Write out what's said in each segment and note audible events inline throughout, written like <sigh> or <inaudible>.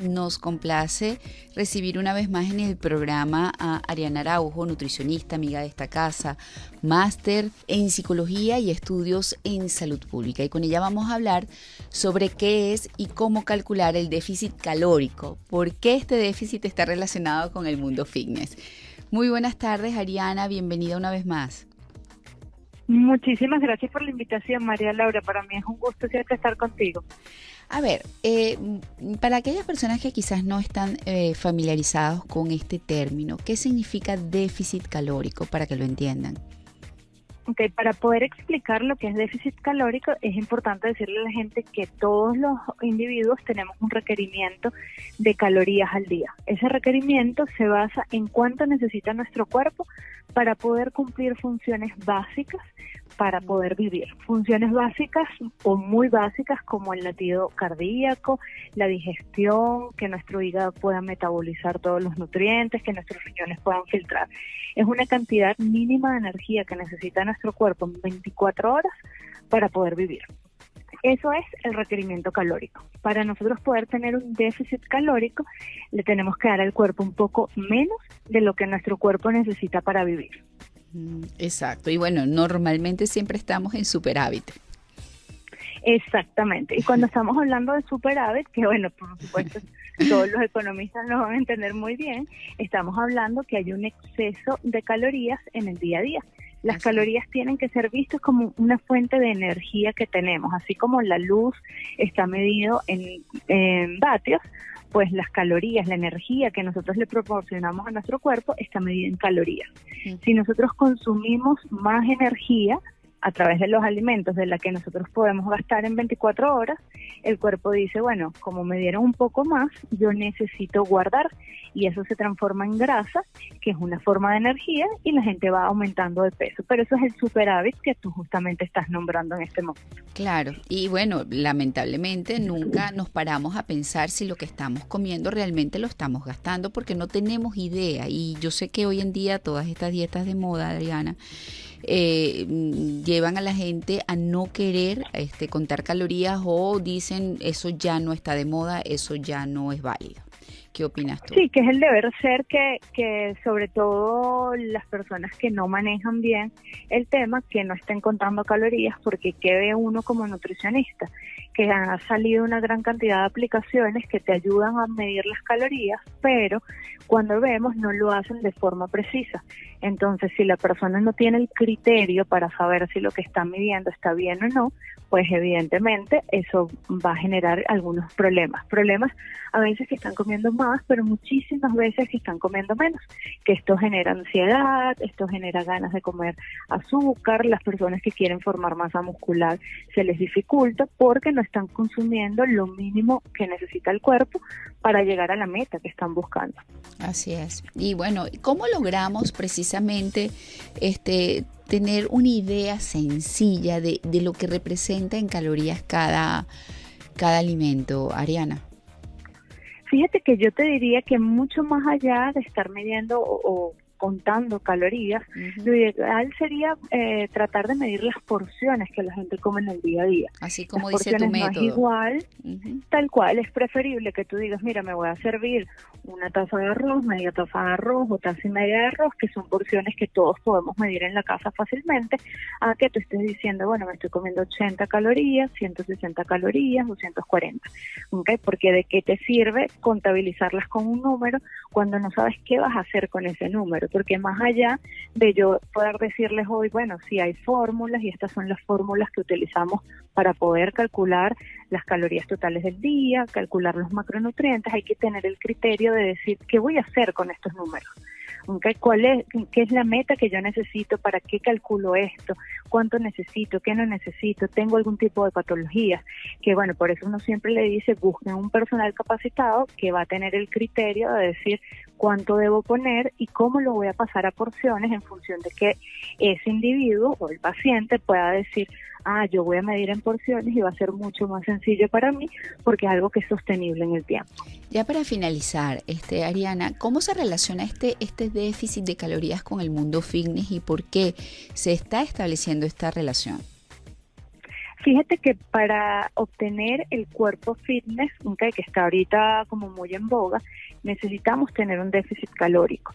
Nos complace recibir una vez más en el programa a Ariana Araujo, nutricionista, amiga de esta casa, máster en psicología y estudios en salud pública. Y con ella vamos a hablar sobre qué es y cómo calcular el déficit calórico, por qué este déficit está relacionado con el mundo fitness. Muy buenas tardes, Ariana, bienvenida una vez más. Muchísimas gracias por la invitación, María Laura. Para mí es un gusto siempre estar contigo. A ver, eh, para aquellas personas que quizás no están eh, familiarizados con este término, ¿qué significa déficit calórico para que lo entiendan? Ok, para poder explicar lo que es déficit calórico es importante decirle a la gente que todos los individuos tenemos un requerimiento de calorías al día. Ese requerimiento se basa en cuánto necesita nuestro cuerpo para poder cumplir funciones básicas para poder vivir. Funciones básicas o muy básicas como el latido cardíaco, la digestión, que nuestro hígado pueda metabolizar todos los nutrientes, que nuestros riñones puedan filtrar. Es una cantidad mínima de energía que necesita nuestro cuerpo en 24 horas para poder vivir. Eso es el requerimiento calórico. Para nosotros poder tener un déficit calórico, le tenemos que dar al cuerpo un poco menos de lo que nuestro cuerpo necesita para vivir. Mm, exacto. Y bueno, normalmente siempre estamos en superávit. Exactamente. Y cuando <laughs> estamos hablando de superávit, que bueno, por supuesto, todos los economistas lo van a entender muy bien, estamos hablando que hay un exceso de calorías en el día a día. Las calorías tienen que ser vistas como una fuente de energía que tenemos, así como la luz está medido en, en vatios, pues las calorías, la energía que nosotros le proporcionamos a nuestro cuerpo está medida en calorías. Si nosotros consumimos más energía, a través de los alimentos de la que nosotros podemos gastar en 24 horas, el cuerpo dice, bueno, como me dieron un poco más, yo necesito guardar y eso se transforma en grasa, que es una forma de energía y la gente va aumentando de peso. Pero eso es el superávit que tú justamente estás nombrando en este momento. Claro, y bueno, lamentablemente nunca nos paramos a pensar si lo que estamos comiendo realmente lo estamos gastando porque no tenemos idea y yo sé que hoy en día todas estas dietas de moda, Adriana, eh, llevan a la gente a no querer este, contar calorías o dicen eso ya no está de moda, eso ya no es válido. ¿Qué opinas tú? Sí, que es el deber ser que, que sobre todo las personas que no manejan bien el tema, que no estén contando calorías, porque ¿qué ve uno como nutricionista? Que ha salido una gran cantidad de aplicaciones que te ayudan a medir las calorías, pero cuando vemos no lo hacen de forma precisa. Entonces, si la persona no tiene el criterio para saber si lo que está midiendo está bien o no, pues evidentemente eso va a generar algunos problemas. Problemas a veces que están comiendo más, pero muchísimas veces que están comiendo menos. Que esto genera ansiedad, esto genera ganas de comer azúcar, las personas que quieren formar masa muscular se les dificulta porque no están consumiendo lo mínimo que necesita el cuerpo para llegar a la meta que están buscando. Así es. Y bueno, ¿cómo logramos precisamente este tener una idea sencilla de, de lo que representa en calorías cada, cada alimento, Ariana? Fíjate que yo te diría que mucho más allá de estar midiendo o, contando calorías, lo ideal sería eh, tratar de medir las porciones que la gente come en el día a día. Así como dice tu método. No es igual, tal cual, es preferible que tú digas, mira, me voy a servir una taza de arroz, media taza de arroz o taza y media de arroz, que son porciones que todos podemos medir en la casa fácilmente, a que tú estés diciendo, bueno, me estoy comiendo 80 calorías, 160 calorías, 240. ¿okay? Porque de qué te sirve contabilizarlas con un número cuando no sabes qué vas a hacer con ese número porque más allá de yo poder decirles hoy, bueno, si hay fórmulas y estas son las fórmulas que utilizamos para poder calcular las calorías totales del día, calcular los macronutrientes, hay que tener el criterio de decir qué voy a hacer con estos números. ¿Cuál es, ¿Qué es la meta que yo necesito? ¿Para qué calculo esto? ¿Cuánto necesito? ¿Qué no necesito? ¿Tengo algún tipo de patologías? Que bueno, por eso uno siempre le dice, busquen un personal capacitado que va a tener el criterio de decir cuánto debo poner y cómo lo voy a pasar a porciones en función de que ese individuo o el paciente pueda decir, ah, yo voy a medir en porciones y va a ser mucho más sencillo para mí porque es algo que es sostenible en el tiempo. Ya para finalizar, este Ariana, ¿cómo se relaciona este, este déficit de calorías con el mundo fitness y por qué se está estableciendo esta relación? Fíjate que para obtener el cuerpo fitness, que está ahorita como muy en boga, necesitamos tener un déficit calórico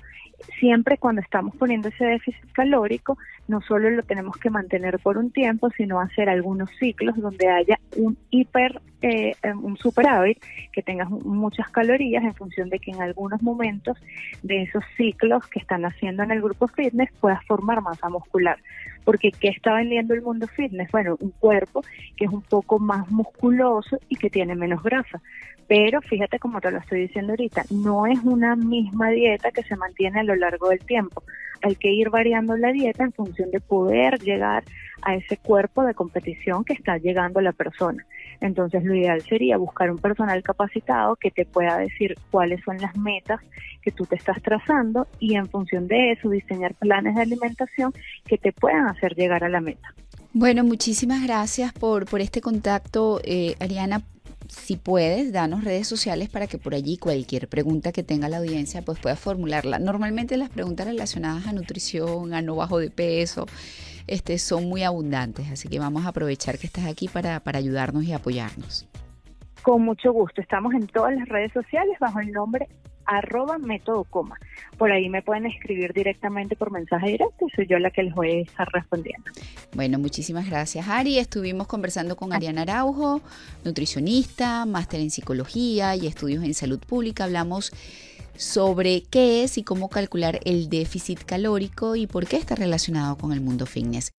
siempre cuando estamos poniendo ese déficit calórico, no solo lo tenemos que mantener por un tiempo, sino hacer algunos ciclos donde haya un hiper, eh, un superávit, que tengas muchas calorías en función de que en algunos momentos de esos ciclos que están haciendo en el grupo fitness puedas formar masa muscular. Porque ¿qué está vendiendo el mundo fitness? Bueno, un cuerpo que es un poco más musculoso y que tiene menos grasa. Pero fíjate como te lo estoy diciendo ahorita, no es una misma dieta que se mantiene a lo largo del tiempo. Hay que ir variando la dieta en función de poder llegar a ese cuerpo de competición que está llegando la persona. Entonces lo ideal sería buscar un personal capacitado que te pueda decir cuáles son las metas que tú te estás trazando y en función de eso diseñar planes de alimentación que te puedan hacer llegar a la meta. Bueno, muchísimas gracias por, por este contacto, eh, Ariana si puedes, danos redes sociales para que por allí cualquier pregunta que tenga la audiencia pues pueda formularla. Normalmente las preguntas relacionadas a nutrición, a no bajo de peso, este, son muy abundantes, así que vamos a aprovechar que estás aquí para, para ayudarnos y apoyarnos. Con mucho gusto. Estamos en todas las redes sociales bajo el nombre arroba método coma. Por ahí me pueden escribir directamente por mensaje directo y soy yo la que les voy a estar respondiendo. Bueno, muchísimas gracias Ari. Estuvimos conversando con Ariana Araujo, nutricionista, máster en psicología y estudios en salud pública. Hablamos sobre qué es y cómo calcular el déficit calórico y por qué está relacionado con el mundo fitness.